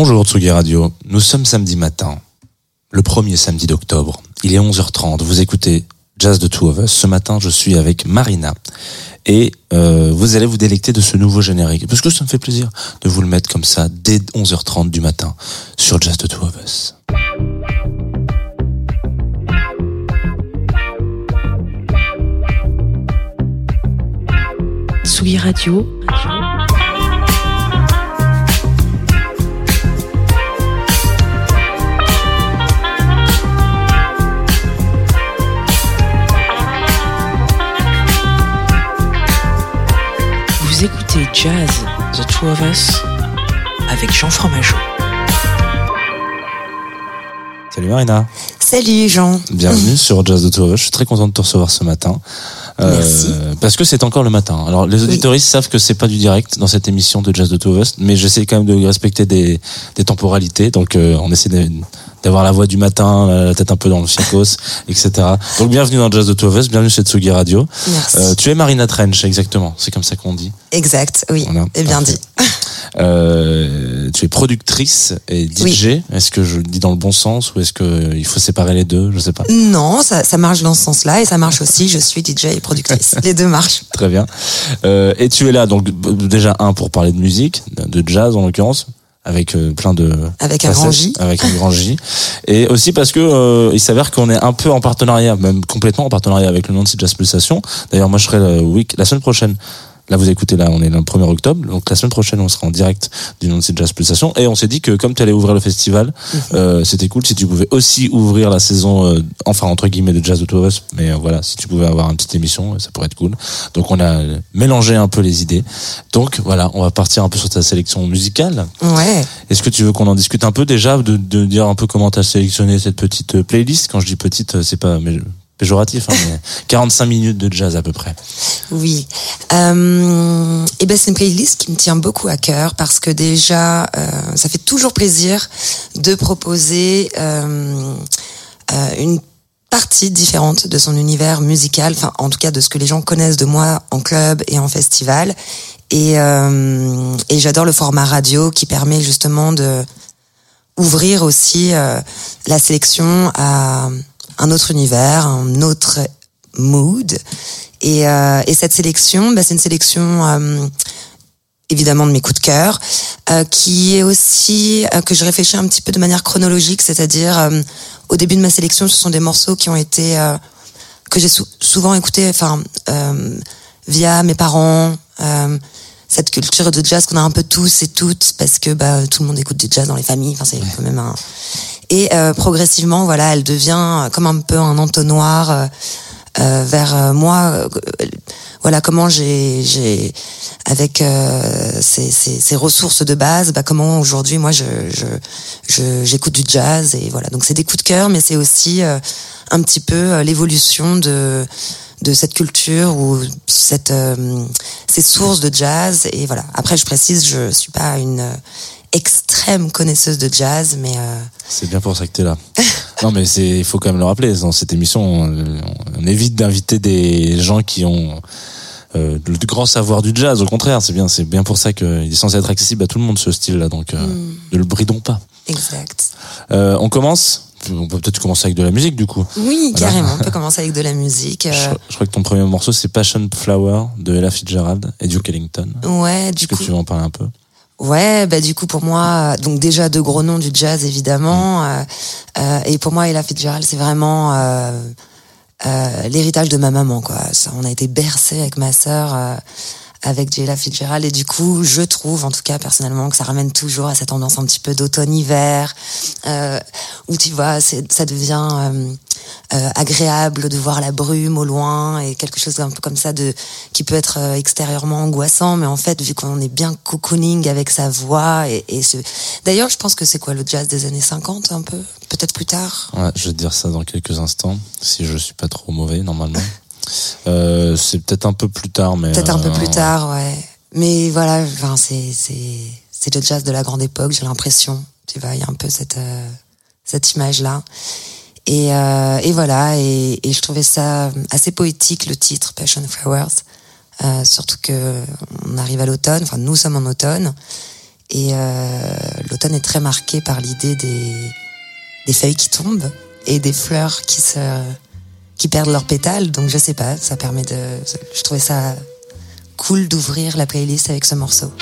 Bonjour Tsugi Radio, nous sommes samedi matin, le premier samedi d'octobre. Il est 11h30, vous écoutez Jazz de Two of Us. Ce matin, je suis avec Marina et euh, vous allez vous délecter de ce nouveau générique parce que ça me fait plaisir de vous le mettre comme ça dès 11h30 du matin sur Jazz de Two of Us. Tsugi Radio. Écoutez Jazz, The Two of Us, avec Jean Fromageau. Salut Marina, Salut Jean. bienvenue sur Jazz de Two of Us. Je suis très content de te recevoir ce matin. Merci. parce que c'est encore le matin. Alors les auditoristes savent que c'est pas du direct dans cette émission de Jazz de Two of Us, mais j'essaie quand même de respecter des, des temporalités. Donc euh, on essaie de- d'avoir la voix du matin, la tête un peu dans le chicos, etc. Donc bienvenue dans Jazz de Two of Us, bienvenue chez Tsugi Radio. Merci. Euh, tu es Marina Trench, exactement. C'est comme ça qu'on dit. exact, oui. Voilà, et bien parfait. dit. Euh, tu es productrice et DJ. Est-ce que je le dis dans le bon sens ou est-ce que il faut séparer les deux? Je sais pas. Non, ça, ça marche dans ce sens-là et ça marche aussi. Je suis DJ et productrice. Les deux marchent. Très bien. Euh, et tu es là donc déjà un pour parler de musique, de jazz en l'occurrence, avec euh, plein de Avec un grand J. avec un grand J, et aussi parce que euh, il s'avère qu'on est un peu en partenariat, même complètement en partenariat avec le Nancy Jazz Pulsation. D'ailleurs, moi je serai le week la semaine prochaine. Là, vous écoutez, là, on est le 1er octobre. Donc, la semaine prochaine, on sera en direct du Nancy Jazz Pulsation. Et on s'est dit que, comme tu allais ouvrir le festival, Mhm. euh, c'était cool si tu pouvais aussi ouvrir la saison, euh, enfin, entre guillemets, de Jazz de Two of Us. Mais euh, voilà, si tu pouvais avoir une petite émission, euh, ça pourrait être cool. Donc, on a mélangé un peu les idées. Donc, voilà, on va partir un peu sur ta sélection musicale. Ouais. Est-ce que tu veux qu'on en discute un peu déjà, de, de dire un peu comment tu as sélectionné cette petite euh, playlist? Quand je dis petite, euh, c'est pas mais- péjoratif, hein, mais 45 minutes de jazz à peu près. Oui. Euh, et ben c'est une playlist qui me tient beaucoup à cœur parce que déjà, euh, ça fait toujours plaisir de proposer euh, euh, une partie différente de son univers musical, enfin en tout cas de ce que les gens connaissent de moi en club et en festival. Et, euh, et j'adore le format radio qui permet justement de ouvrir aussi euh, la sélection à un autre univers, un autre mood. Et, euh, et cette sélection, bah, c'est une sélection euh, évidemment de mes coups de cœur, euh, qui est aussi euh, que je réfléchis un petit peu de manière chronologique, c'est-à-dire euh, au début de ma sélection, ce sont des morceaux qui ont été euh, que j'ai sou- souvent écoutés, enfin via mes parents. Euh, cette culture de jazz qu'on a un peu tous et toutes parce que bah, tout le monde écoute du jazz dans les familles. Enfin, c'est quand même un. Et euh, progressivement, voilà, elle devient comme un peu un entonnoir euh, euh, vers euh, moi. euh, voilà comment j'ai, j'ai avec euh, ces, ces, ces ressources de base, bah, comment aujourd'hui moi je, je, je j'écoute du jazz et voilà. Donc c'est des coups de cœur, mais c'est aussi euh, un petit peu euh, l'évolution de de cette culture ou cette euh, ces sources de jazz et voilà. Après je précise, je suis pas une euh, extrême connaisseuse de jazz, mais euh, C'est bien pour ça que t'es là. non, mais c'est, il faut quand même le rappeler. Dans cette émission, on, on évite d'inviter des gens qui ont euh, le grand savoir du jazz. Au contraire, c'est bien, c'est bien pour ça qu'il est censé être accessible à tout le monde ce style-là. Donc, euh, ne le bridons pas. exact. Euh, on commence? On peut peut-être commencer avec de la musique du coup. Oui, Voilà. carrément. On peut commencer avec de la musique. euh, Je, je crois que ton premier morceau c'est Passion Flower de Ella Fitzgerald et Duke Ellington. ouais, du Est-ce que tu veux en parler un peu? Ouais, bah du coup pour moi, euh, donc déjà deux gros noms du jazz évidemment, euh, euh, et pour moi Ella Fitzgerald c'est vraiment euh, l'héritage de ma maman quoi. Ça, on a été bercé avec ma sœur avec Ella Fitzgerald. Et du coup je trouve en tout cas personnellement que ça ramène toujours à cette tendance un petit peu d'automne-hiver euh, où tu vois ça devient euh, euh, agréable de voir la brume au loin et quelque chose un peu comme ça de qui peut être euh, extérieurement angoissant. Mais en fait vu qu'on est bien cocooning avec sa voix et, et ce d'ailleurs je pense que c'est quoi le jazz des années 50 un peu peut-être plus tard? Ouais, je vais te dire ça dans quelques instants, si je suis pas trop mauvais normalement. Euh, c'est peut-être un peu plus tard, mais peut-être un peu euh, plus tard ouais. Mais voilà enfin c'est c'est c'est le jazz de la grande époque j'ai l'impression. Tu vois il y a un peu cette euh, cette image là et et voilà et, et je trouvais ça assez poétique le titre Passion Flowers Euh, surtout que on arrive à l'automne enfin nous sommes en automne. Et euh, l'automne est très marqué par l'idée des, des feuilles qui tombent et des fleurs qui se qui perdent leurs pétales. Donc je sais pas, ça permet de. Je trouvais ça cool d'ouvrir la playlist avec ce morceau.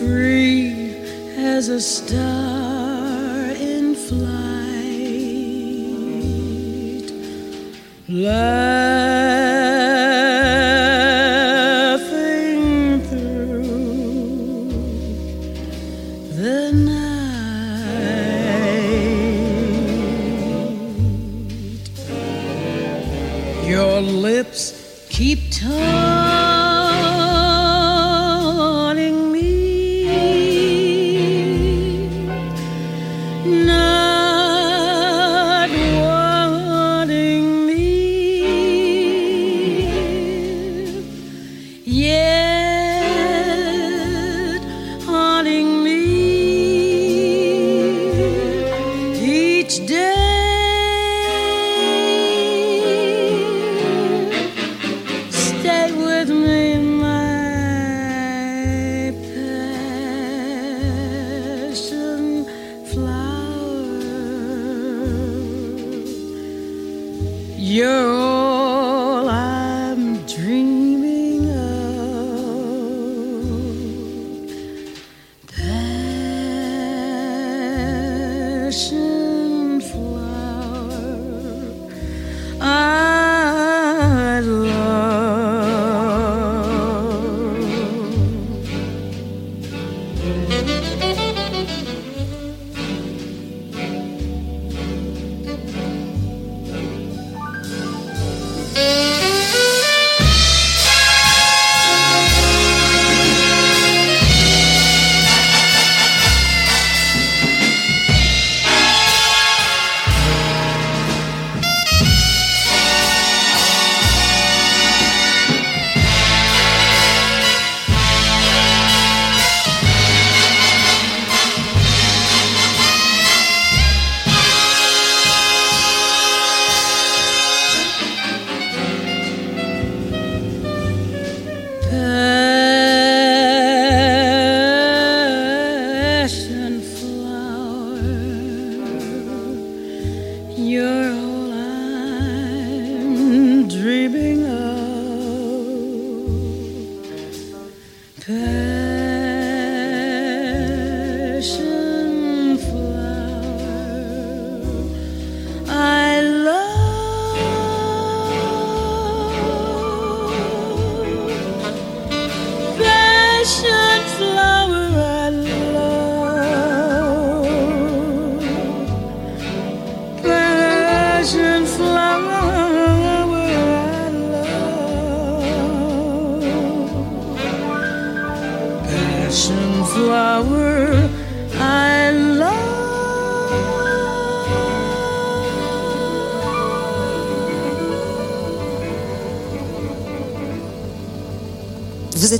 Free as a star in flight,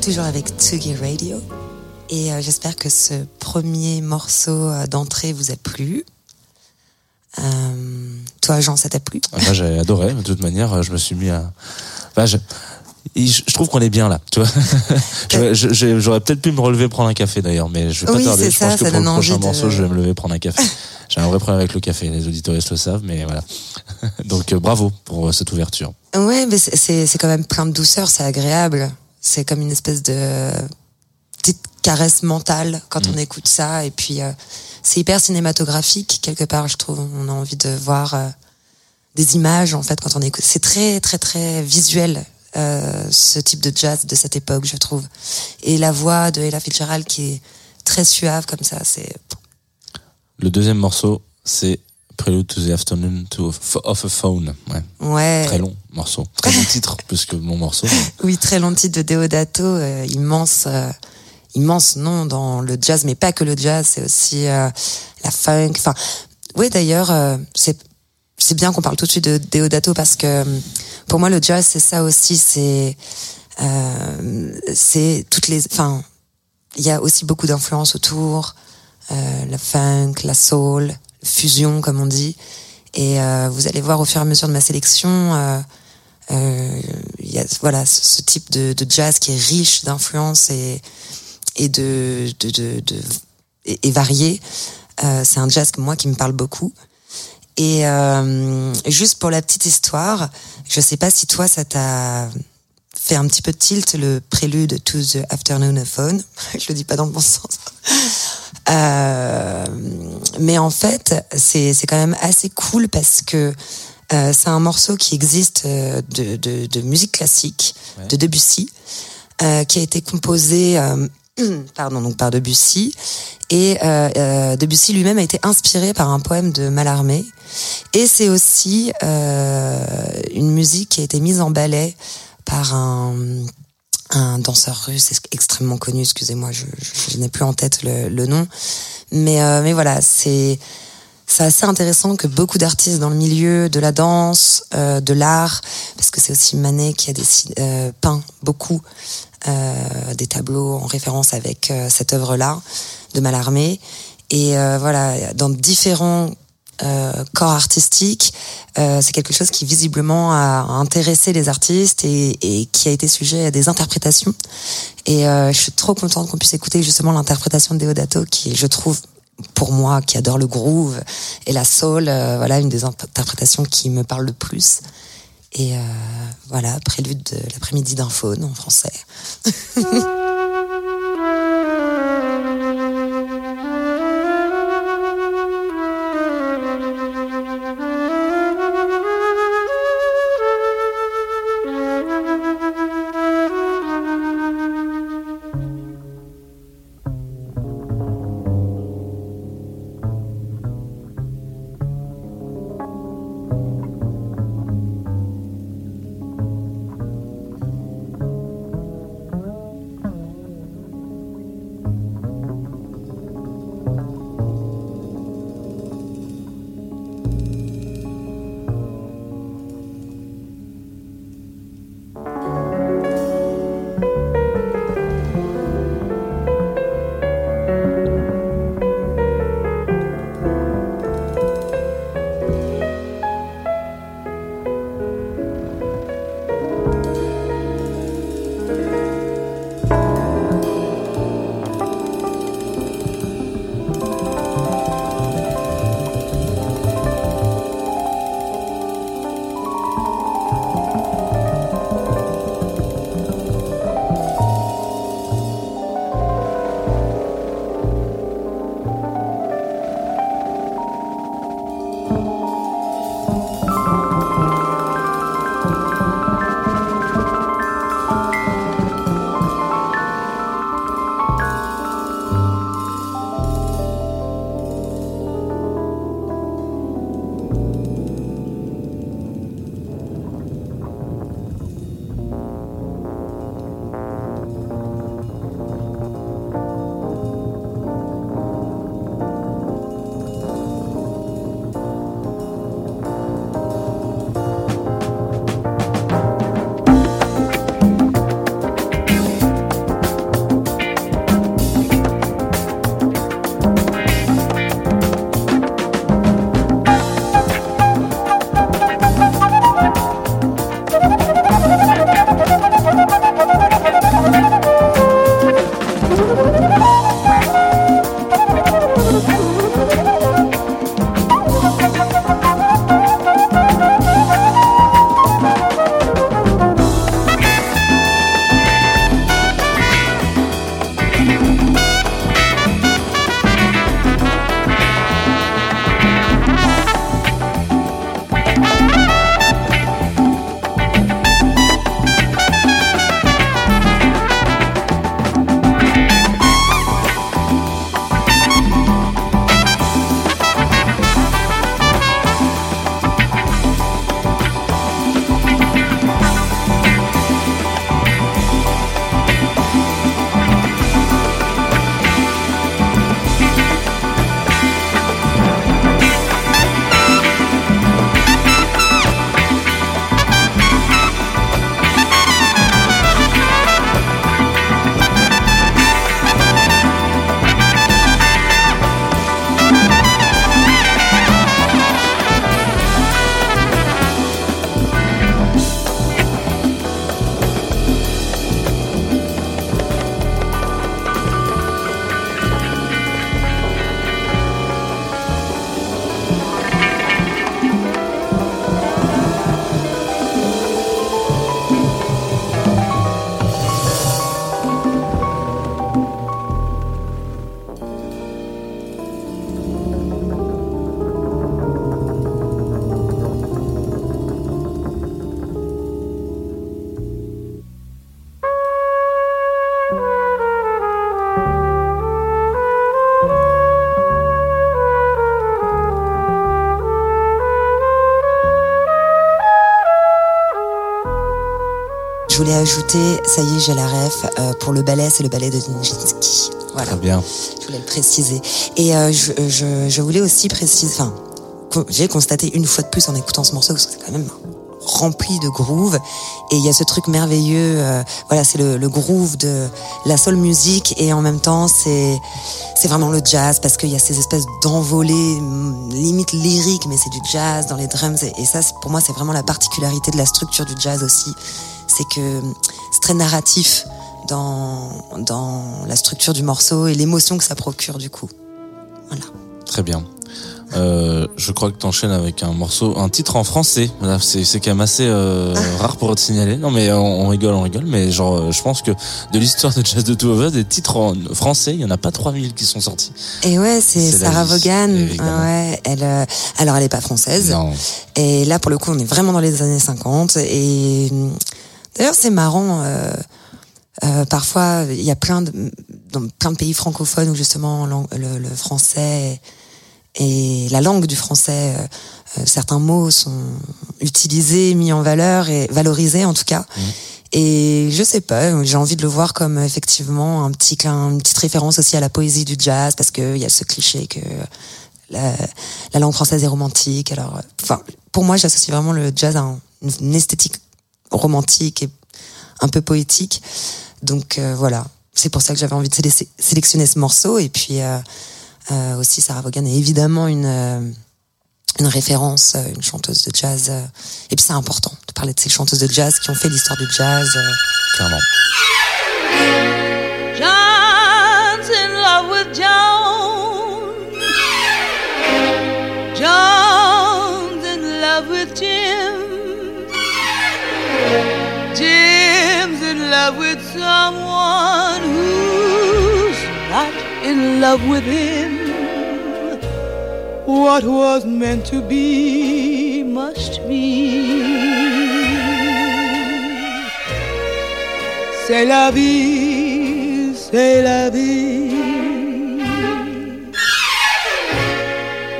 êtes toujours avec Tsugi Radio et euh, j'espère que ce premier morceau euh, d'entrée vous a plu. Euh, toi, Jean, ça t'a plu? Ah, Moi, j'ai adoré. De toute manière, je me suis mis à. Enfin, je... trouve qu'on est bien là, tu vois. J'aurais peut-être pu me relever prendre un café d'ailleurs, mais je vais pas Oui, tarder. Je ça, pense que ça pour le prochain de- morceau, je vais me lever prendre un café. J'ai un vrai problème avec le café. Les auditeurs le savent, mais voilà. Donc euh, bravo pour cette ouverture. Ouais, mais c'est quand même plein de douceur, c'est agréable. C'est comme une espèce de petite caresse mentale quand on écoute ça. Et puis, euh, c'est hyper cinématographique, quelque part, je trouve. On a envie de voir euh, des images, en fait, quand on écoute. C'est très, très, très visuel, euh, ce type de jazz de cette époque, je trouve. Et la voix de Ella Fitzgerald qui est très suave, comme ça, c'est... Le deuxième morceau, c'est Prelude to the Afternoon to of a Phone. Ouais. Ouais. Très long morceau. Très long titre, plus que mon morceau. mais- Oui, très long titre de Deodato, euh, immense, euh, immense nom dans le jazz, mais pas que le jazz, c'est aussi euh, la funk. Enfin, oui, d'ailleurs, c'est c'est bien qu'on parle tout de suite de Deodato parce que pour moi, le jazz, c'est ça aussi, c'est c'est toutes les, enfin, il y a aussi beaucoup d'influences autour, la funk, la soul, fusion comme on dit, et euh, vous allez voir au fur et à mesure de ma sélection. euh, euh, il y a voilà ce, type de, de jazz qui est riche d'influences et et de, de, de, de- et, varié. Euh, c'est un jazz moi qui me parle beaucoup. Et euh, juste pour la petite histoire, je sais pas si toi ça t'a fait un petit peu tilt le prélude to the afternoon of phone. je le dis pas dans le bon sens. Euh, mais en fait, c'est c'est quand même assez cool parce que euh, c'est un morceau qui existe euh, de, de, de musique classique de Debussy, euh, qui a été composé euh, pardon donc par Debussy. Et Debussy lui-même a été inspiré par un poème de Mallarmé. Et c'est aussi euh, une musique qui a été mise en ballet par un un danseur russe ex- extrêmement connu, excusez-moi, je, je, je n'ai plus en tête le, le nom, mais euh, mais voilà, c'est assez intéressant que beaucoup d'artistes dans le milieu de la danse, euh, de l'art, parce que c'est aussi Manet qui a dessiné, euh, peint beaucoup euh, des tableaux en référence avec euh, cette œuvre-là de Mallarmé. Et euh, voilà, dans différents corps artistiques, euh, c'est quelque chose qui visiblement a intéressé les artistes et, et qui a été sujet à des interprétations. Et euh, je suis trop contente qu'on puisse écouter justement l'interprétation de Deodato, qui je trouve, pour moi, qui adore le groove et la soul, euh, voilà une des interprétations qui me parle le plus. Et euh, voilà, prélude de l'après-midi d'un faune en français. ajouter, ça y est, j'ai la ref, euh, pour le ballet, c'est le ballet de Nijinsky. Voilà. Très bien. Je voulais le préciser. Et euh, je, je, je voulais aussi préciser, enfin, j'ai constaté une fois de plus en écoutant ce morceau que c'est quand même rempli de groove et il y a ce truc merveilleux euh, voilà c'est le, le groove de la soul music et en même temps c'est c'est vraiment le jazz parce qu'il y a ces espèces d'envolées hum, limite lyriques mais c'est du jazz dans les drums et, et ça pour moi c'est vraiment la particularité de la structure du jazz aussi c'est que c'est très narratif dans dans la structure du morceau et l'émotion que ça procure du coup voilà Très bien. Euh, je crois que tu enchaînes avec un morceau, un titre en français. Voilà, c'est c'est quand même assez euh, rare pour te signaler. Non mais on, on rigole, on rigole. Mais genre, euh, je pense que de l'histoire de Jazz de Two of Us, des titres en français, il y en a pas 3000 qui sont sortis. Et ouais, c'est Sarah Vaughan. Ouais, elle, euh, alors elle est pas française. Non. Et là, pour le coup, on est vraiment dans les années 50. Et d'ailleurs, c'est marrant. euh, euh, parfois, il y a plein de, dans plein de pays francophones où justement le, le français et la langue du français, euh, euh, certains mots sont utilisés, mis en valeur et valorisés en tout cas. Et je sais pas, j'ai envie de le voir comme effectivement un petit clin, une petite référence aussi à la poésie du jazz parce que il y a ce cliché que la, la langue française est romantique. Alors, euh, enfin, pour moi, j'associe vraiment le jazz à un- une esthétique romantique et un peu poétique. Donc euh, voilà, c'est pour ça que j'avais envie de sé- sélectionner ce morceau. Et puis euh, euh, aussi, Sarah Vaughan est évidemment une euh, une référence, euh, une chanteuse de jazz. euh. et puis c'est important de parler de ces chanteuses de jazz qui ont fait l'histoire du jazz. Clairement. John's in love with Joan. Love with someone who's not in love with him. What was meant to be must be. C'est la vie, c'est la vie.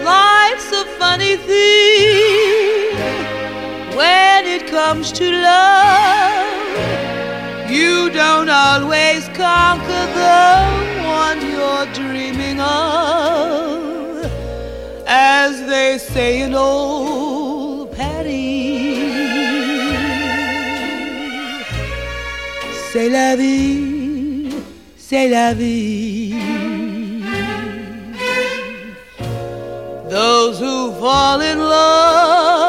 Life's a funny thing when it comes to love. You don't always conquer the one you're dreaming of, as they say in old Patty. C'est la vie, c'est la vie. Those who fall in love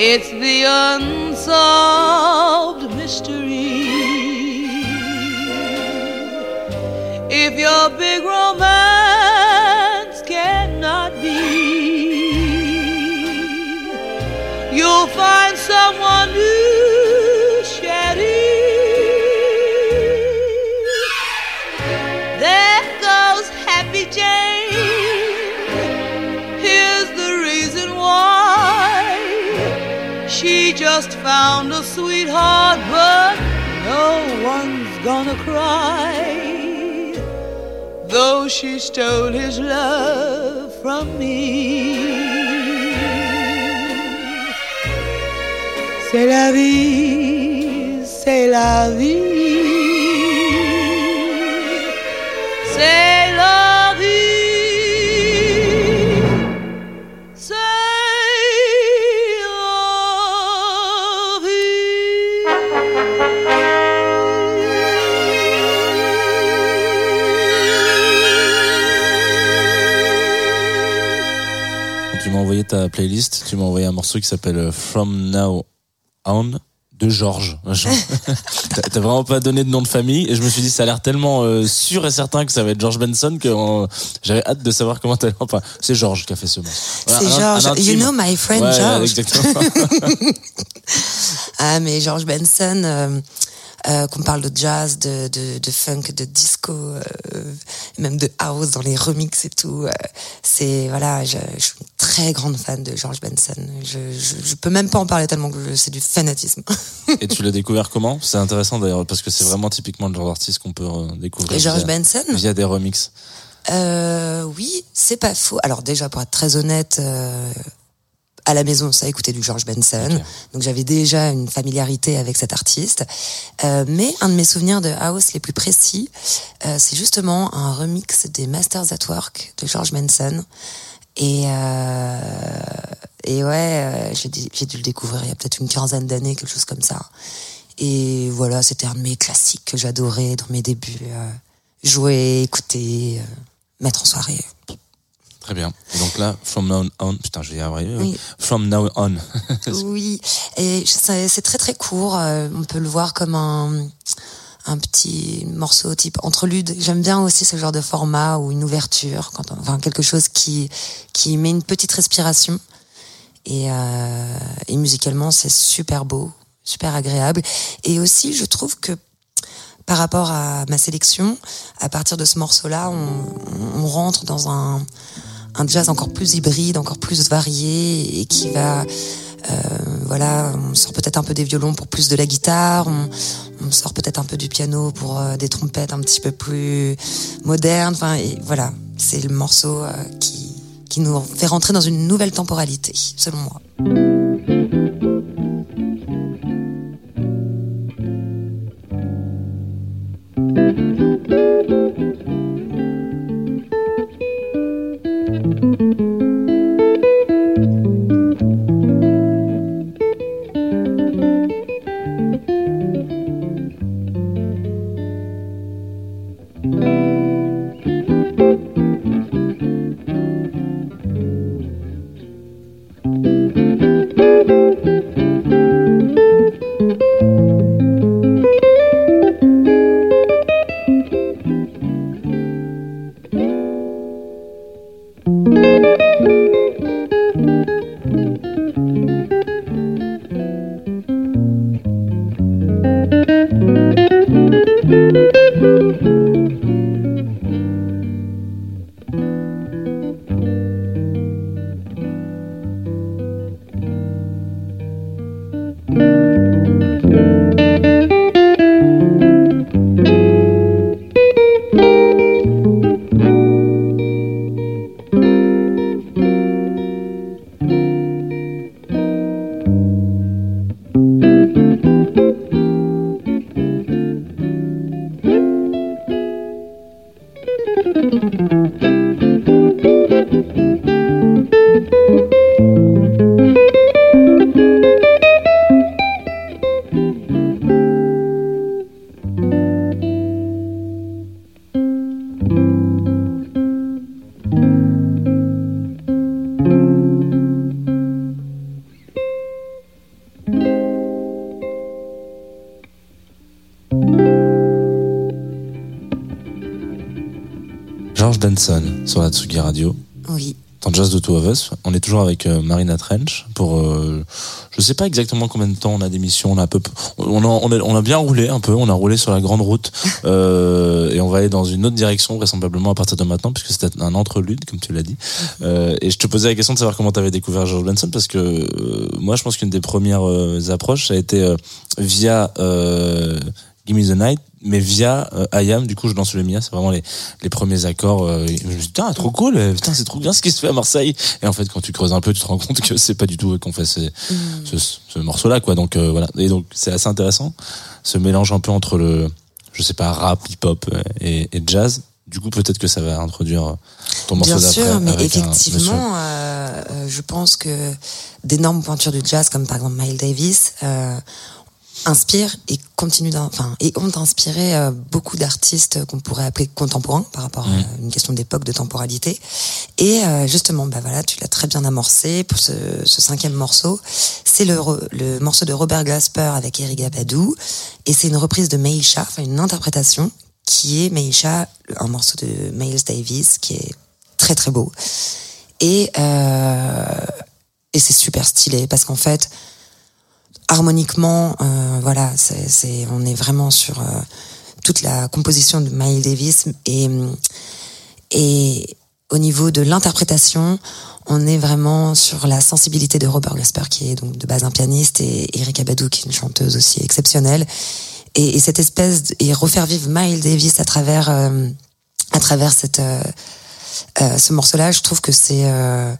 It's the unsolved mystery. If your big romance cannot be, you'll find someone new, found a sweetheart, but no one's gonna cry. Though she stole his love from me. C'est la vie, c'est la vie. Envoyé ta playlist, tu m'as envoyé un morceau qui s'appelle euh, From Now On de Georges. T'as vraiment pas donné de nom de famille et je me suis dit ça a l'air tellement euh, sûr et certain que ça va être George Benson que euh, j'avais hâte de savoir comment t'allais. Enfin, c'est Georges qui a fait ce morceau. Voilà, C'est un- George. un You know my friend Ouais, George. exactement. Ah, mais George Benson, euh, euh, qu'on parle de jazz, de, de, de funk, de disco, euh, même de house dans les remixes et tout. euh, c'est voilà, je, je suis une très grande fan de George Benson. Je, je, je peux même pas en parler tellement que c'est du fanatisme. et tu l'as découvert comment? C'est intéressant d'ailleurs parce que c'est vraiment typiquement le genre d'artiste qu'on peut euh, découvrir. Et George via, Benson, via des remixes. euh, oui, c'est pas faux. Alors déjà, pour être très honnête. euh, à la maison, ça écoutait du George Benson. Donc j'avais déjà une familiarité avec cet artiste. Euh, mais un de mes souvenirs de house les plus précis, euh, c'est justement un remix des Masters at Work de George Benson. Et, euh, et ouais, j'ai dû, le découvrir il y a peut-être une quinzaine d'années, quelque chose comme ça. Et voilà, c'était un de mes classiques que j'adorais dans mes débuts. jouer, écouter, mettre en soirée. Très bien. Et donc là, from now on, putain, je vais y arriver. Oui. From now on. Oui, et c'est très très court. euh, On peut le voir comme un, un petit morceau type entrelude. J'aime bien aussi ce genre de format ou une ouverture, quand on- enfin quelque chose qui qui met une petite respiration. Et, euh, et musicalement, c'est super beau, super agréable. Et aussi, je trouve que par rapport à ma sélection, à partir de ce morceau-là, on, on rentre dans un, un jazz encore plus hybride, encore plus varié et qui va, euh, voilà, on sort peut-être un peu des violons pour plus de la guitare, on, sort peut-être un peu du piano pour euh, des trompettes un petit peu plus modernes. Enfin, et voilà, c'est le morceau euh, qui qui nous fait rentrer dans une nouvelle temporalité, selon moi. Toujours avec euh, Marina Trench pour, euh, je sais pas exactement combien de temps on a d'émission, on a un peu, on a, on a, on a bien roulé un peu, on a roulé sur la grande route euh, et on va aller dans une autre direction vraisemblablement à partir de maintenant puisque c'était un entrelude comme tu l'as dit. Euh, et je te posais la question de savoir comment tu avais découvert George Benson parce que euh, moi je pense qu'une des premières approches ça a été euh, via euh, Give Me the Night, mais via euh, I Am, du coup je danse le Mia, c'est vraiment les, les premiers accords. euh, et je me dit, putain, trop cool, euh, putain, c'est trop bien ce qui se fait à Marseille. Et en fait, quand tu creuses un peu, tu te rends compte que c'est pas du tout eux qu'on fait ces- ce, ce morceau-là, quoi. Donc euh, voilà. Et donc c'est assez intéressant, ce mélange un peu entre le, je sais pas, rap, hip-hop euh, et, et jazz. Du coup, peut-être que ça va introduire euh, ton morceau Bien d'après. sûr, mais effectivement, euh, euh, je pense que d'énormes pointures du jazz, comme par exemple Miles Davis, euh, inspirent et continuent, d'in- enfin, et ont inspiré euh, beaucoup d'artistes qu'on pourrait appeler contemporains par rapport à une question d'époque, de temporalité. Et euh, justement, bah voilà, tu l'as très bien amorcé pour ce, ce cinquième morceau. C'est le, le morceau de Robert Glasper avec Eric Abadou, et c'est une reprise de Meisha, enfin une interprétation qui est Meisha, un morceau de Miles Davis qui est très très beau. Et, euh, et c'est super stylé parce qu'en fait, harmoniquement, euh, voilà, c'est, c'est, on est vraiment sur euh, toute la composition de Miles Davis et, et au niveau de l'interprétation, on est vraiment sur la sensibilité de Robert Glasper qui est donc de base un pianiste et Erika Badou qui est une chanteuse aussi exceptionnelle. Et, et cette espèce de- et refaire vivre Miles Davis à travers euh, à travers cette euh, euh, ce morceau-là, je trouve que c'est euh,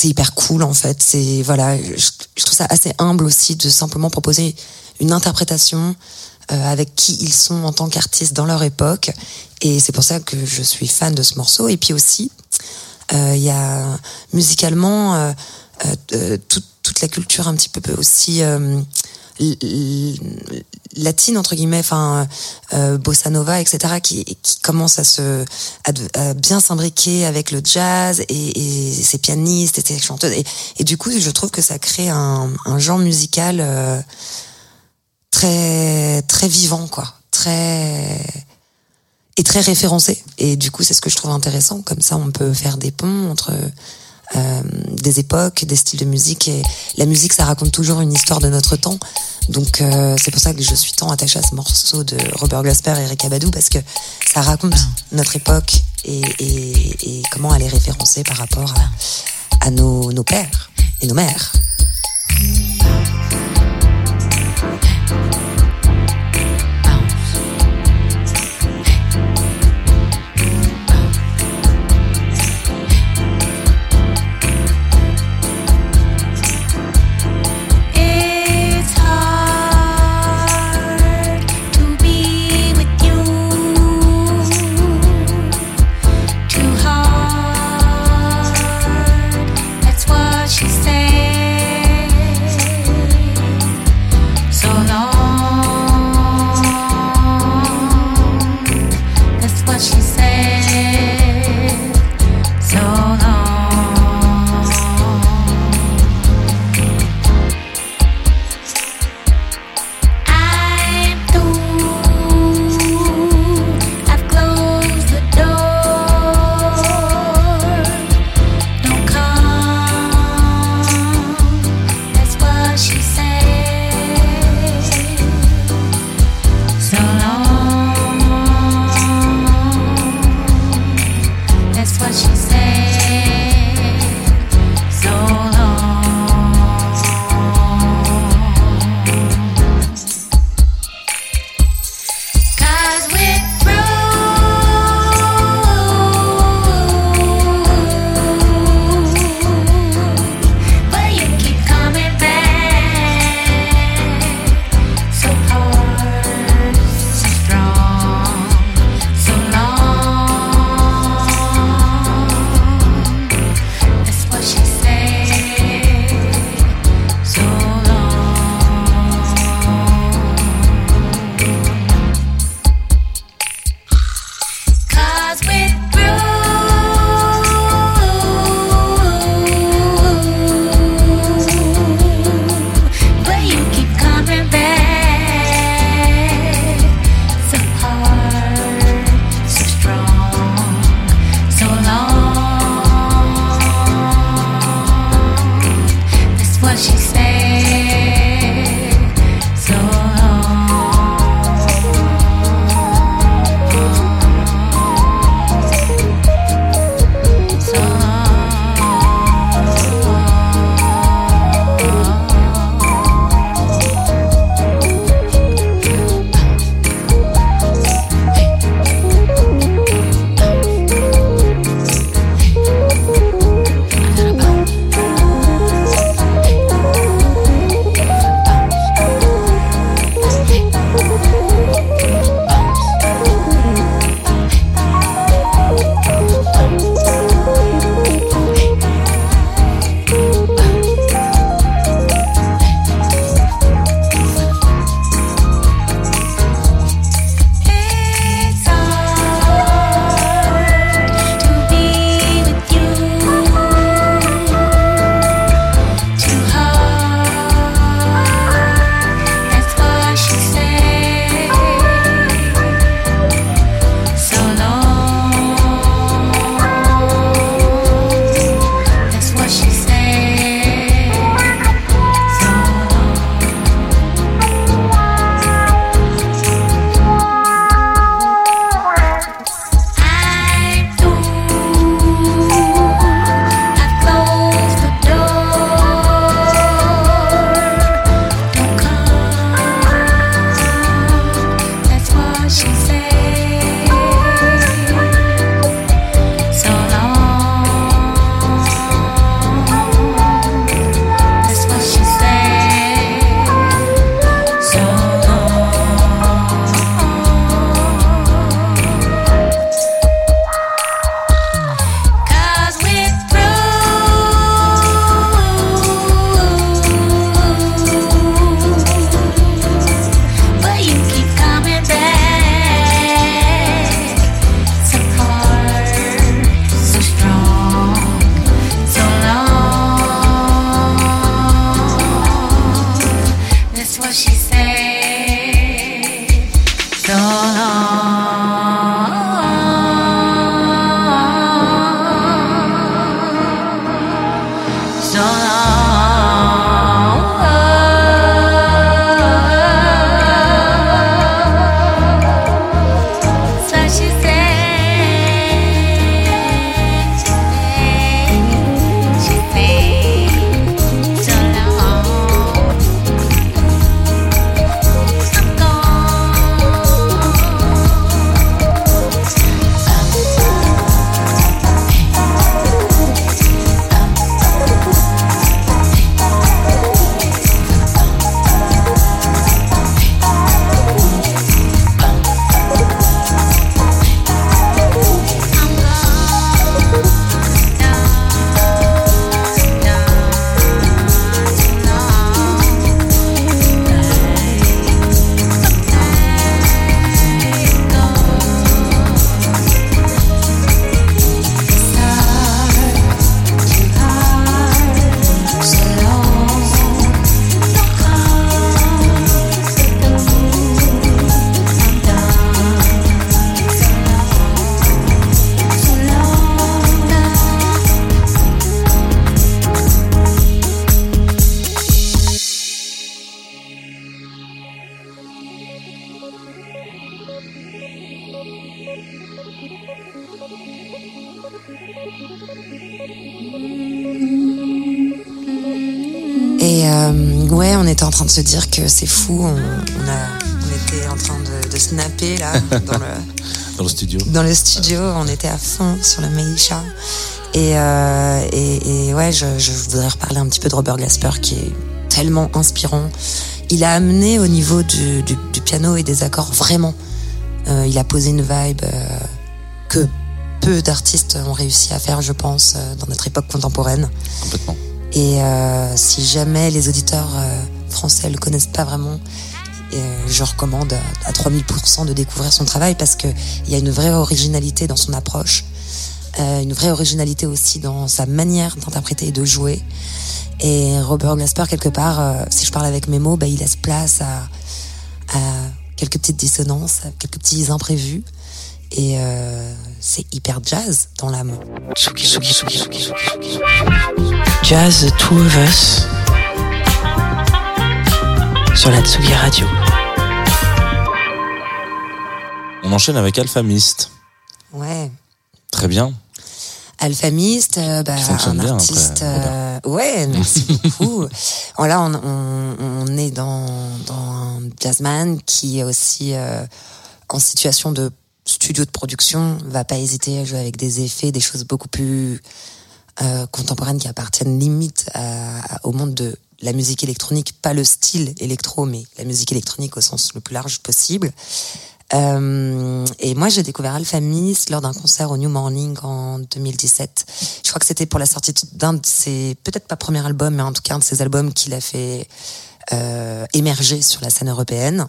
c'est hyper cool en fait. C'est voilà, je, trouve ça assez humble aussi de simplement proposer une interprétation euh, avec qui ils sont en tant qu'artistes dans leur époque. Et c'est pour ça que je suis fan de ce morceau. Et puis aussi, euh, il y a musicalement euh, euh toute, toute la culture un petit peu aussi latine entre guillemets, enfin euh, bossa nova, etc., qui, qui commence à se à, bien s'imbriquer avec le jazz et, et ses pianistes et ses chanteuses. Et, et, du coup, je trouve que ça crée un, un genre musical euh, très très vivant, quoi, très et très référencé. Et du coup, c'est ce que je trouve intéressant. Comme ça, on peut faire des ponts entre euh, des époques, des styles de musique. Et la musique, ça raconte toujours une histoire de notre temps. Donc euh, c'est pour ça que je suis tant attachée à ce morceau de Robert Glasper et Erika Badou parce que ça raconte notre époque et, et, et comment elle est référencée par rapport à, à nos, nos pères et nos mères. Train de se dire que c'est fou. On, on, a, on était en train de, de snapper là dans le, Dans le studio. dans le studio. On était à fond sur la Meisha. Et, euh, et, et ouais, je, je voudrais reparler un petit peu de Robert Glasper qui est tellement inspirant. Il a amené au niveau du, du, du piano et des accords vraiment. Euh, il a posé une vibe euh, que peu d'artistes ont réussi à faire, je pense, dans notre époque contemporaine. Complètement. Et si jamais les auditeurs français le connaissent pas vraiment, euh, je recommande à, à 3000% de découvrir son travail parce que il y a une vraie originalité dans son approche, euh, une vraie originalité aussi dans sa manière d'interpréter et de jouer. Et Robert Glasper, quelque part, euh, si je parle avec mes mots, bah, il laisse place à, quelques petites dissonances, à quelques petits imprévus. Et c'est hyper jazz dans l'âme. Jazz The Two of Us sur la Tsugi Radio. On enchaîne avec Alphamist. Ouais. Très bien. Alphamiste, euh, bah, un bien, artiste. euh, ouais, merci beaucoup. Là, on, on, on est dans, dans un jazzman qui est aussi euh, en situation de studio de production, va pas hésiter à jouer avec des effets, des choses beaucoup plus euh, contemporaines qui appartiennent limite à- à- au monde de la musique électronique, pas le style électro, mais la musique électronique au sens le plus large possible. Euh, et moi, j'ai découvert Alpha Miss lors d'un concert au New Morning en 2017. Je crois que c'était pour la sortie d'un de ses, peut-être pas premier album, mais en tout cas un de ses albums qu'il a fait euh, émerger sur la scène européenne.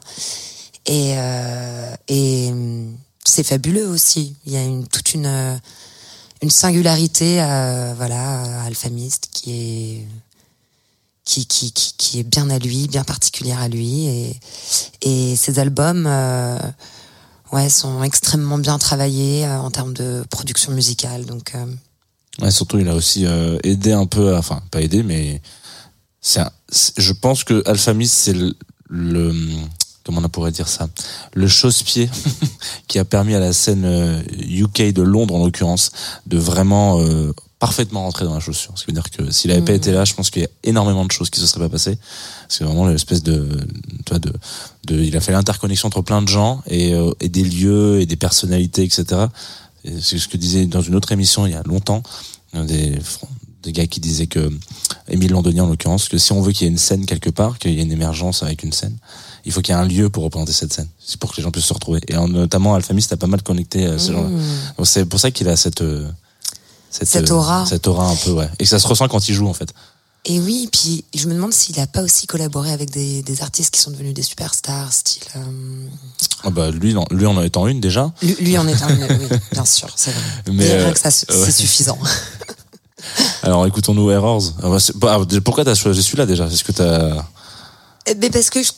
Et, euh, et hum, c'est fabuleux aussi. Il y a une, toute une, euh, une singularité à, voilà, à Alphamist qui est, qui, qui, qui, est bien à lui, bien particulière à lui. Et, et ces albums euh, ouais, sont extrêmement bien travaillés euh, en termes de production musicale. Donc, euh, surtout, il a aussi aidé un peu, enfin, pas aidé, mais c'est je pense que Alphamist, c'est le, comment on pourrait dire ça, le chausse-pied qui a permis à la scène UK de Londres, en l'occurrence, de vraiment parfaitement rentrer dans la chaussure. Ce qui veut dire que s'il avait pas Mhm. été là, je pense qu'il y a énormément de choses qui se seraient pas passées. C'est vraiment l'espèce de, tu vois, de, de, il a fait l'interconnexion entre plein de gens et, euh, et des lieux et des personnalités, etc. Et C'est ce que disait dans une autre émission il y a longtemps des, des gars qui disaient que Émile Londonien en l'occurrence que si on veut qu'il y ait une scène quelque part, qu'il y ait une émergence avec une scène, il faut qu'il y ait un lieu pour représenter cette scène. C'est pour que les gens puissent se retrouver. Et en, notamment Alphamist a pas mal connecté euh, ce genre-là. mmh. Donc c'est pour ça qu'il a cette euh, Cette euh, aura. cette aura un peu ouais. Et que ça se ressent quand il joue en fait. Et oui, puis je me demande s'il a pas aussi collaboré avec des, des artistes qui sont devenus des superstars, style. euh, Ah bah lui, en- lui en étant une déjà. lui, lui en étant une, oui, bien sûr, c'est vrai. Mais, Mais euh, que ça, c'est ouais. suffisant. Alors écoutons-nous Errors. Ah bah, bah, pourquoi t'as choisi celui-là déjà? Est-ce que t'as Eh ben, parce que je,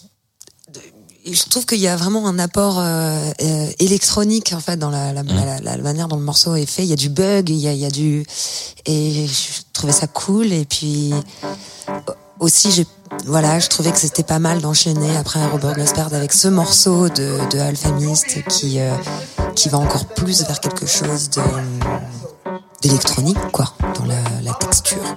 je trouve qu'il y a vraiment un apport euh, euh, électronique en fait dans la, la, la, la manière dont le morceau est fait. Il y a du bug, il y a, il y a du et je trouvais ça cool. Et puis aussi, j'ai voilà, je trouvais que c'était pas mal d'enchaîner après un Robert Glasper avec ce morceau de, de Alphamist qui euh, qui va encore plus vers quelque chose de d'électronique quoi, dans la, la texture.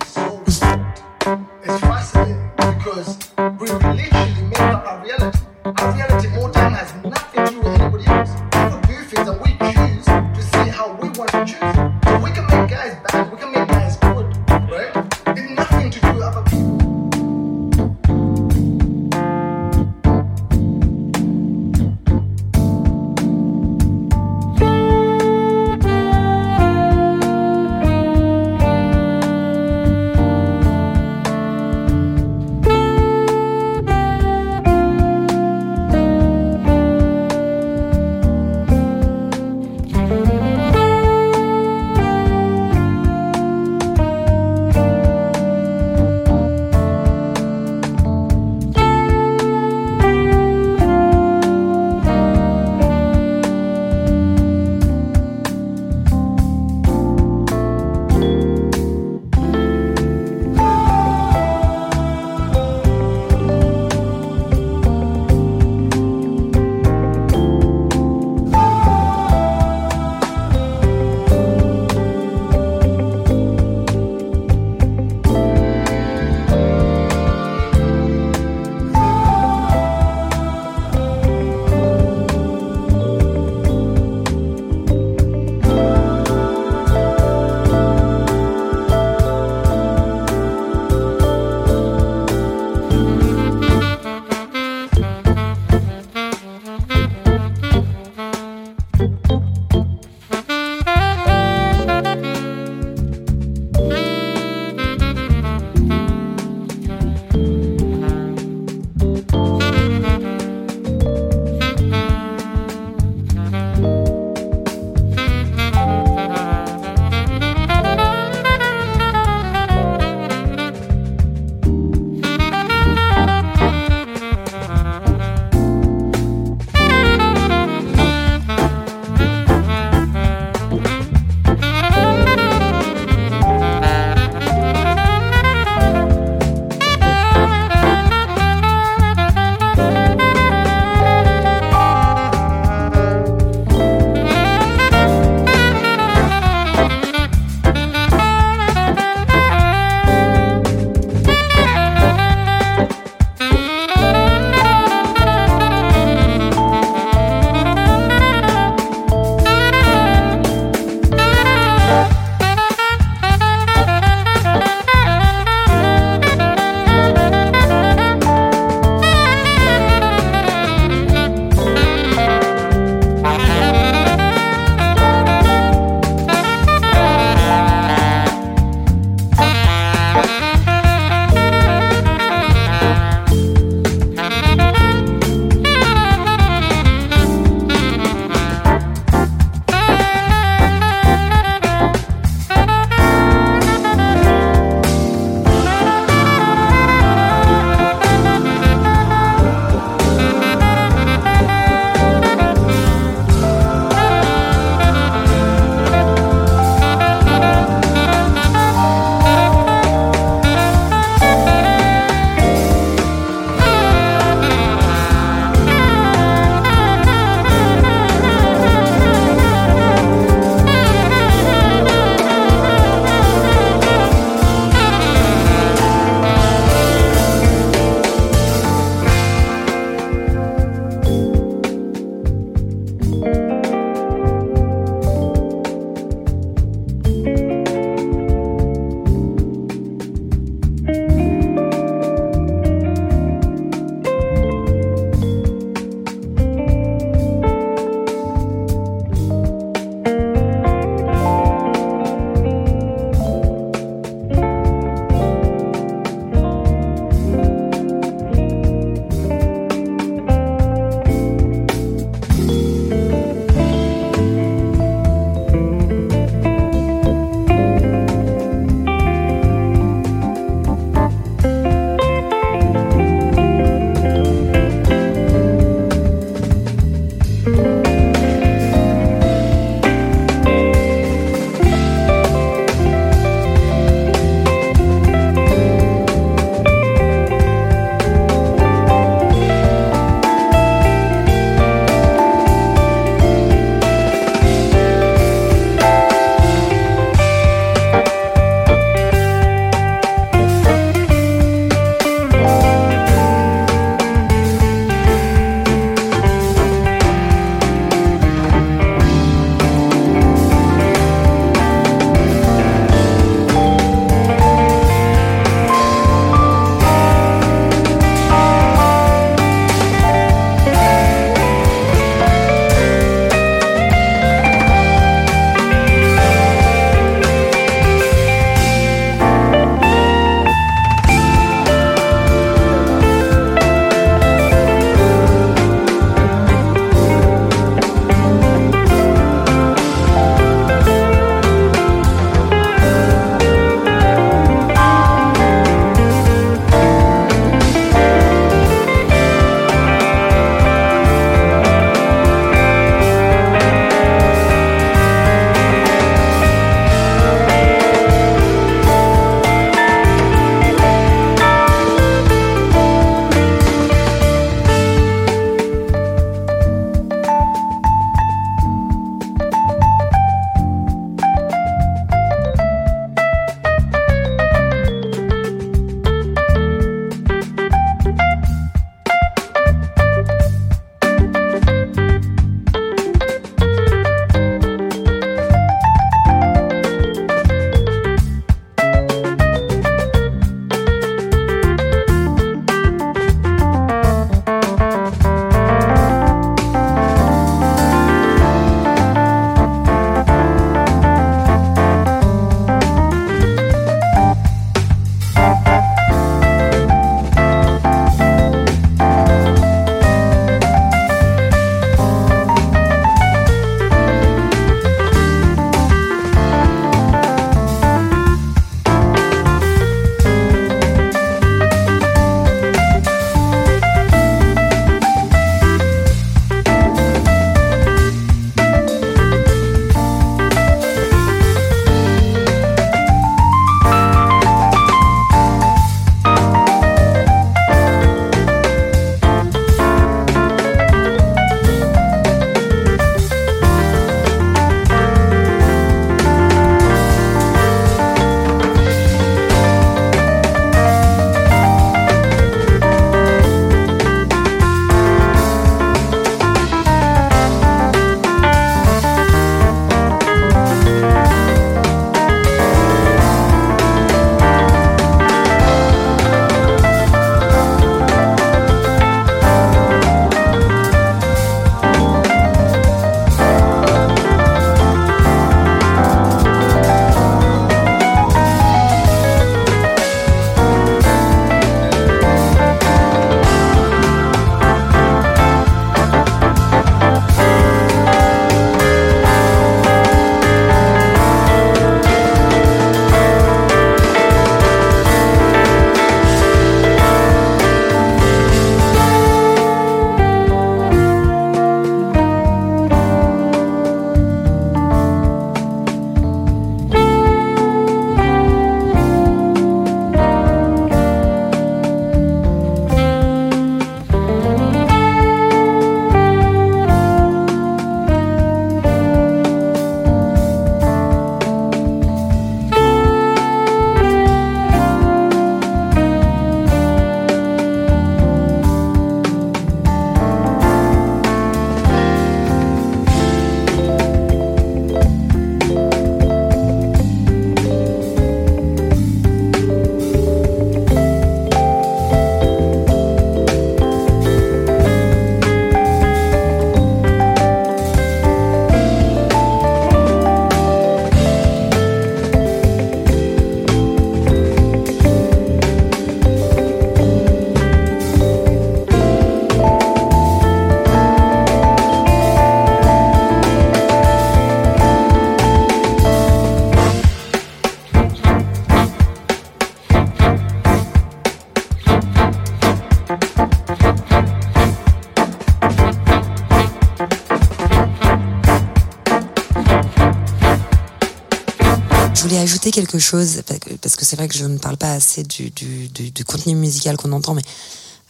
Quelque chose parce que- c'est vrai que je ne parle pas assez du, du, contenu musical qu'on entend, mais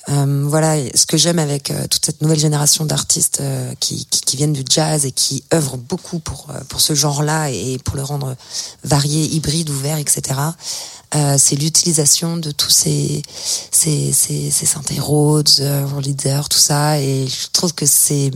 euh, voilà, ce que j'aime avec euh, toute cette nouvelle génération d'artistes euh, qui, viennent du jazz et qui œuvrent beaucoup pour pour ce genre-là et pour le rendre varié, hybride, ouvert, etc. C'est l'utilisation de tous ces ces ces, synthés Rhodes, leaders, tout ça, et je trouve que c'est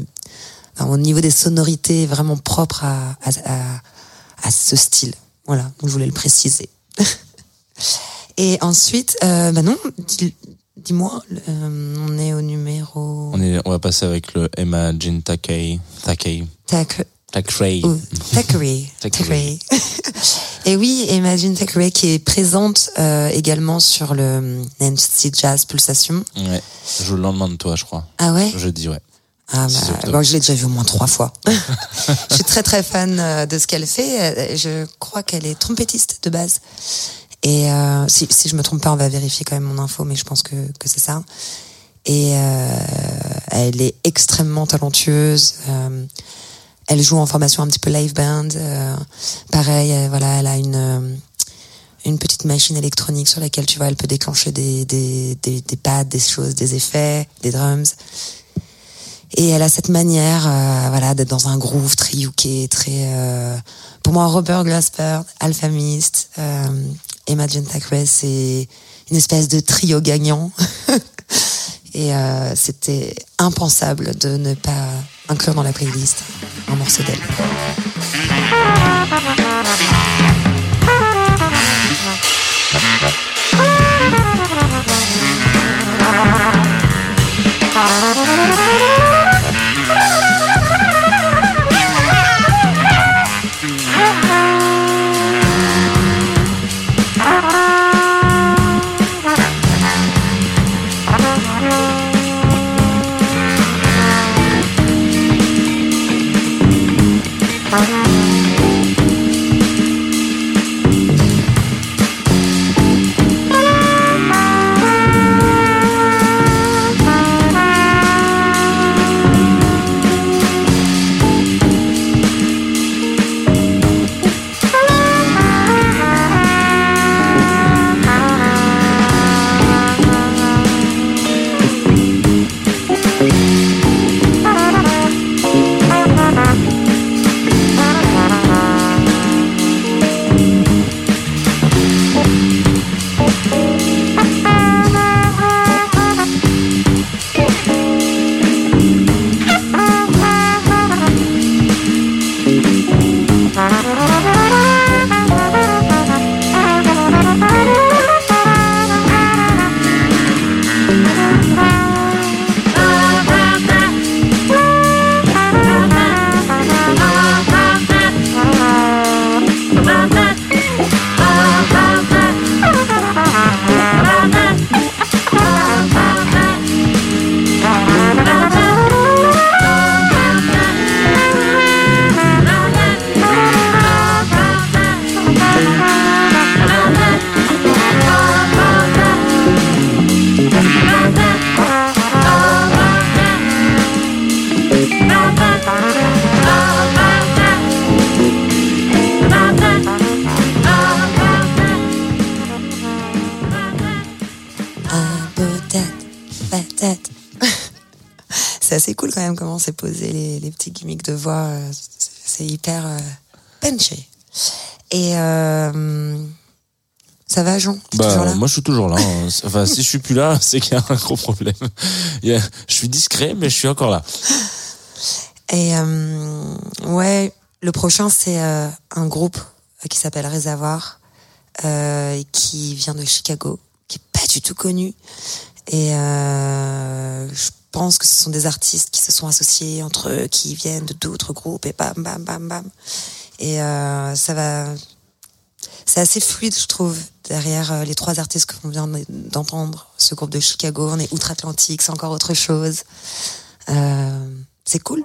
au niveau des sonorités vraiment propre à ce style. Voilà, donc je voulais le préciser. Et ensuite, euh, bah non, dis- dis-moi, euh, on est au numéro On, est, on va passer avec le Emma Jean Takei. Takei. Takei. Thackeray. Thackeray. Thackeray. Et oui, Imagine Thackeray qui est présente euh, également sur le Nancy Jazz Pulsation. Ouais. Je joue le lendemain de toi, je crois. Ah ouais? Jeudi, ouais. Ah 6 bah, bon, je l'ai déjà vue au moins trois fois. je suis très très fan euh, de ce qu'elle fait. Je crois qu'elle est trompettiste de base. Et euh, si, si je me trompe pas, on va vérifier quand même mon info, mais je pense que, que c'est ça. Et euh, elle est extrêmement talentueuse. Euh, elle joue en formation un petit peu live band. Euh, pareil, voilà, elle a une une petite machine électronique sur laquelle tu vois, elle peut déclencher des des des, des pads, des choses, des effets, des drums. Et elle a cette manière, euh, voilà, d'être dans un groove très très, euh, pour moi, Robert Glasper, Alpha Mist, euh, Emma Thackeray, c'est une espèce de trio gagnant. Et euh, c'était impensable de ne pas inclure dans la playlist un morceau d'elle. C'est posé les, les petits gimmicks de voix. euh, c'est- hyper euh, punché. Et euh, ça va, Jean? Toujours Bah, là? moi, je suis toujours là. hein. Enfin, si je suis plus là, c'est qu'il y a un gros problème. Je suis discret, mais je suis encore là. Et euh, ouais, le prochain c'est euh, un groupe qui s'appelle Réservoir, euh, qui vient de Chicago, qui est pas du tout connu. Et je pense que ce sont des artistes qui se sont associés entre eux, qui viennent de d'autres groupes et bam bam bam bam. Et euh, ça va, c'est assez fluide, je trouve, derrière euh, les trois artistes qu'on vient d'entendre. Ce groupe de Chicago, on est outre-Atlantique, c'est encore autre chose. Euh, c'est cool.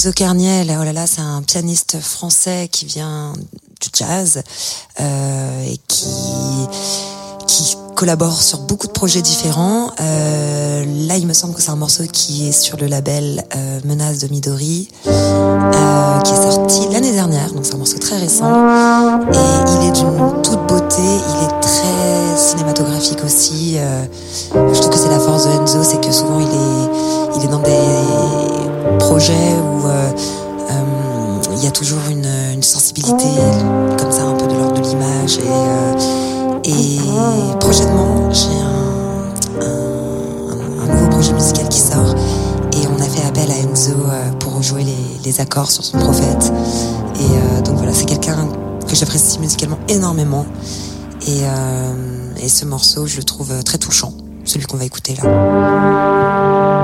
Enzo Kerniel, oh c'est un pianiste français qui vient du jazz euh, et qui collabore sur beaucoup de projets différents. Euh, là, il me semble que c'est un morceau qui est sur le label euh, Menace de Midori, qui est sorti l'année dernière, donc c'est un morceau très récent. Et il est d'une toute beauté, il est très cinématographique aussi. Où euh, euh, il y a toujours une, sensibilité comme ça, un peu de l'ordre de l'image et euh, prochainement, j'ai un, nouveau projet musical qui sort et on a fait appel à Enzo pour jouer les, accords sur son prophète. Et donc voilà, c'est quelqu'un que j'apprécie musicalement énormément. Et, et ce morceau, je le trouve très touchant, celui qu'on va écouter là.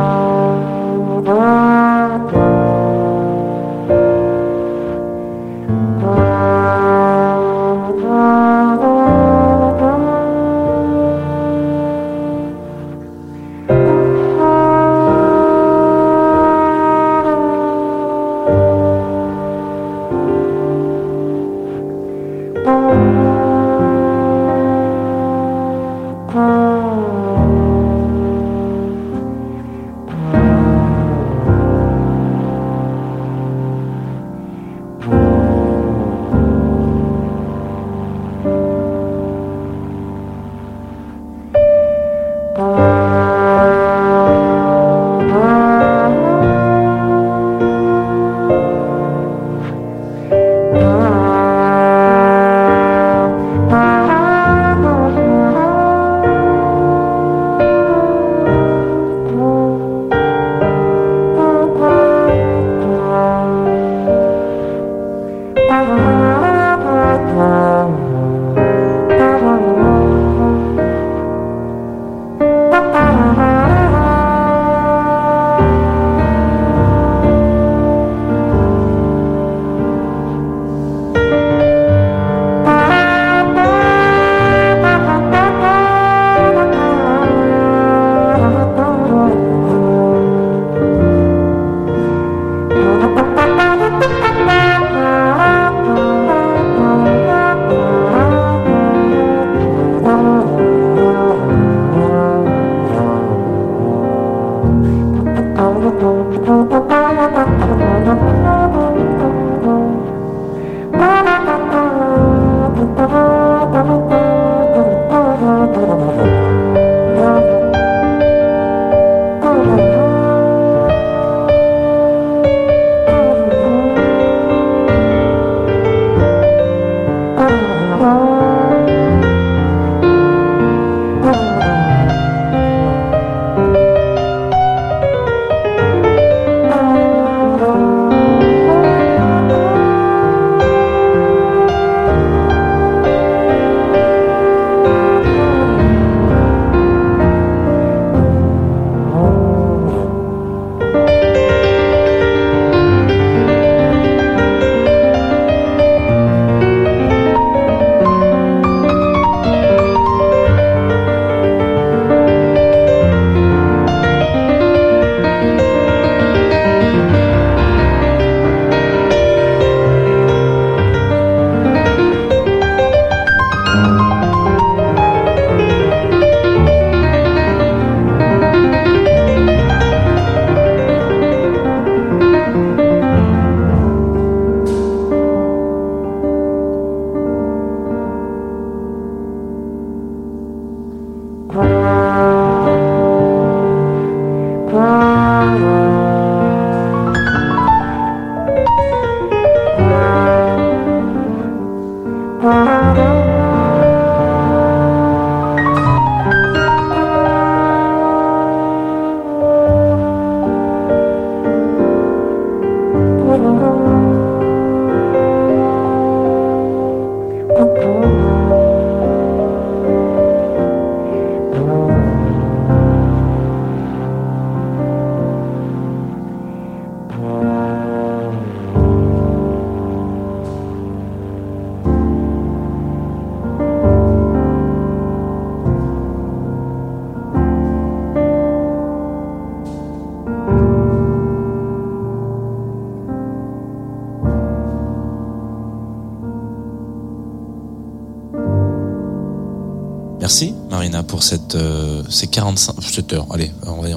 Pour cette, euh, ces 45, 7 heures. Allez, on va,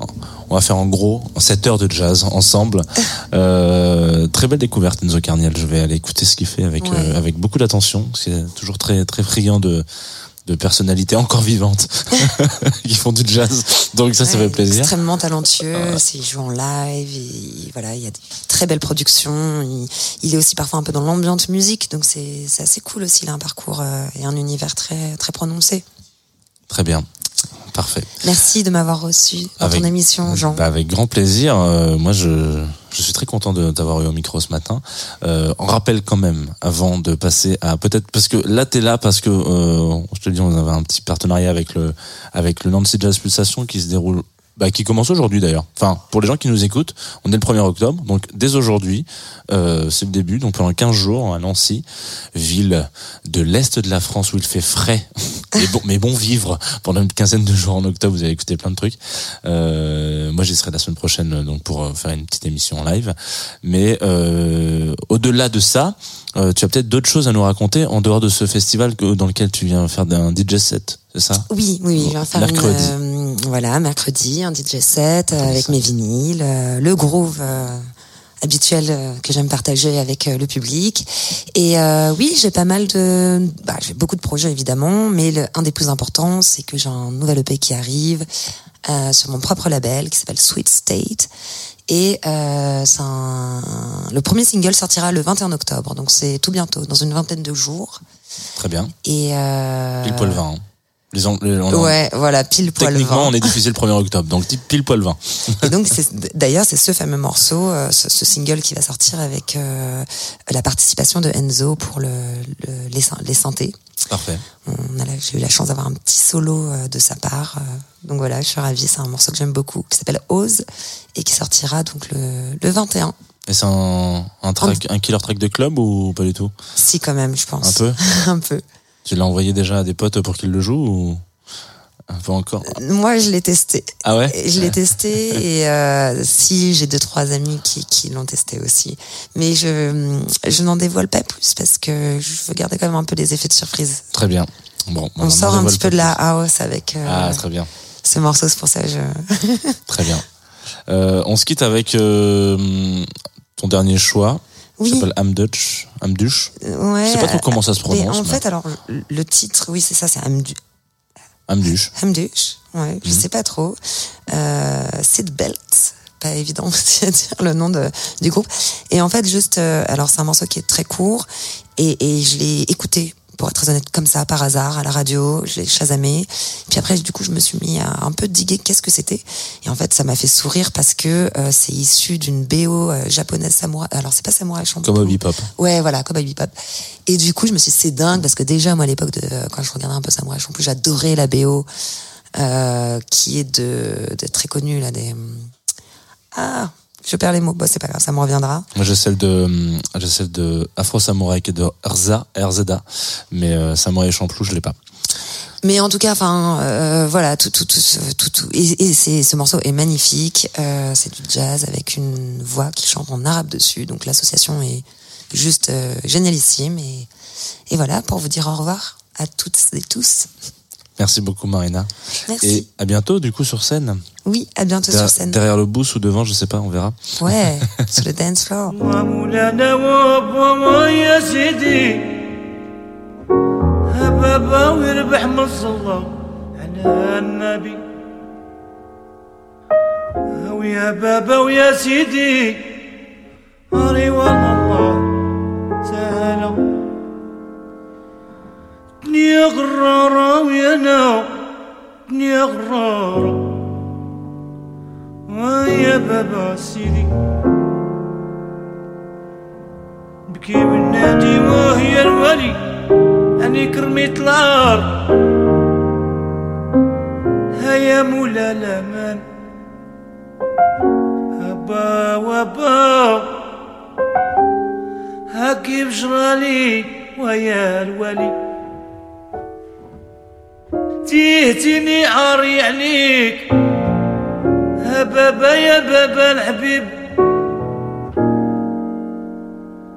on, on va faire en gros 7 heures de jazz ensemble. Euh, très belle découverte, Enzo Carniel. Je vais aller écouter ce qu'il fait avec, Ouais. euh, avec beaucoup d'attention. C'est toujours très, très friand de, de personnalités encore vivantes qui font du jazz. Donc ça, ça fait plaisir. Extrêmement talentueux, c'est- il joue en live, il, voilà, il y a des très belles productions. Il, il est aussi parfois un peu dans l'ambiance musique, donc c'est c'est assez cool aussi. Il a un parcours euh, et un univers très très prononcé. Très bien. Parfait. Merci de m'avoir reçu dans Avec- ton émission, Jean. Bah, avec grand plaisir. Euh, moi, je, je suis très content de t'avoir eu au micro ce matin. Euh, on rappelle quand même, avant de passer à peut-être parce que là, t'es là parce que euh, je te le dis, on avait un petit partenariat avec le avec le Nancy Jazz Pulsation qui se déroule. Bah, qui commence aujourd'hui d'ailleurs. Enfin, pour les gens qui nous écoutent, on est le 1er octobre, donc dès aujourd'hui, euh, c'est le début, donc pendant 15 jours à Nancy, ville de l'Est de la France où il fait frais, mais bon, mais bon vivre pendant une quinzaine de jours en octobre, vous allez écouter plein de trucs. Euh, moi, j'y serai la semaine prochaine donc pour euh, faire une petite émission en live. Mais euh, au-delà de ça, euh, tu as peut-être d'autres choses à nous raconter en dehors de ce festival dans lequel tu viens faire un DJ set, c'est ça Oui, oui, je vais faire Mercredi. une, euh, voilà, mercredi, un DJ set avec mes vinyles, euh, le groove euh, habituel que j'aime partager avec le public. Et euh, oui, j'ai pas mal de, bah, j'ai beaucoup de projets évidemment, mais le, un des plus importants, c'est que j'ai un nouvel EP qui arrive euh, sur mon propre label qui s'appelle Sweet State. Et euh, c'est un- le premier single sortira le 21 octobre, donc c'est tout bientôt, dans une vingtaine de jours. Très bien. Et euh, Pile poil 20. hein. Les, en- les- on- Ouais, voilà, pile poil Techniquement, 20. on est diffusé le 1er octobre, donc pile poil 20. Et donc, d'ailleurs, c'est ce fameux morceau, euh, ce, ce single qui va sortir avec euh, la participation de Enzo pour le, le- les, les synthés. Parfait. J'ai eu la chance d'avoir un petit solo euh, de sa part. euh, donc voilà, je suis ravie. C'est un morceau que j'aime beaucoup, qui s'appelle Ose et qui sortira donc le, le 21. Et c'est un, un track, un killer track de club ou pas du tout? Si, quand même, je pense. Un peu? Un peu. Tu l'as envoyé déjà à des potes pour qu'ils le jouent ou pas encore Moi, je l'ai testé. Ah ouais Je l'ai testé et euh, si j'ai deux trois amis qui, qui l'ont testé aussi, mais je je n'en dévoile pas plus parce que je veux garder quand même un peu des effets de surprise. Très bien. Bon, On sort un petit peu de la house avec euh, Ah, très bien. ce morceau, c'est pour ça que je. Très bien. Euh, on se quitte avec euh, ton dernier choix. Oui. qui s'appelle Amdutch. Amduch. Ouais. Je sais pas trop comment ça se prononce. en mais- fait, alors le- titre, oui, c'est ça, c'est Hamdu- Amduch. Hamdush. Ouais, je Mhm. sais pas trop. Euh, Sid Belt. Pas évident aussi à dire le nom de, du groupe. Et en fait, juste, euh, alors c'est un morceau qui est très court et, et je l'ai écouté pour être très honnête comme ça par hasard à la radio, je l'ai chasamé. Puis après, du coup, je me suis mis à un peu diguer qu'est-ce que c'était. Et en fait, ça m'a fait sourire parce que euh, c'est issu d'une BO euh, japonaise samouraï. Alors c'est pas samouraï Champloo. Comme Bebop. Ouais, voilà, comme Bebop. Et du coup, je me suis dit, c'est dingue parce que déjà, moi, à l'époque de quand je regardais un peu Samurai Champloo, j'adorais la BO euh, qui est de, de très connue là des ah, je perds les mots. Bon, c'est pas grave, ça me reviendra. Moi, j'ai celle de, j'ai celle de Afro Samurai qui est de Rza, RZA. Mais euh, Samurai Champloo, je l'ai pas. Mais en tout cas, enfin, euh, voilà, tout, tout, tout, tout, tout. Et, et c'est, ce morceau est magnifique. Euh, c'est du jazz avec une voix qui chante en arabe dessus. Donc l'association est juste euh, génialissime. Et, et voilà, pour vous dire au revoir à toutes et tous. Merci beaucoup, Marina. Merci. Et à bientôt, du coup, sur scène. Oui, à bientôt Der- sur scène. Derrière le booth ou devant, je sais pas, on verra. Ouais, sur le dance floor. أنا دنيا غرارة ويا بابا سيدي بكي من نادي وهي الولي أني كرميت الأرض هيا مولا الأمان. هبا وبا هاكي بجرالي ويا الولي تيهتني عاري عليك. ها بابا يا بابا الحبيب.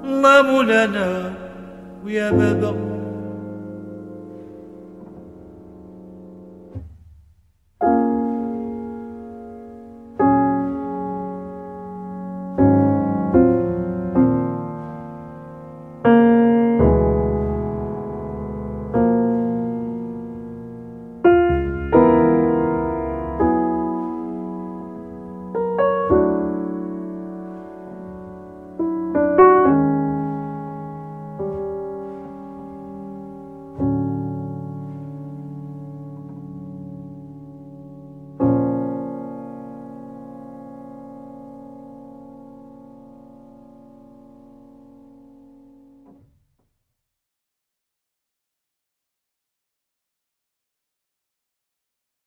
الله مولانا ويا بابا.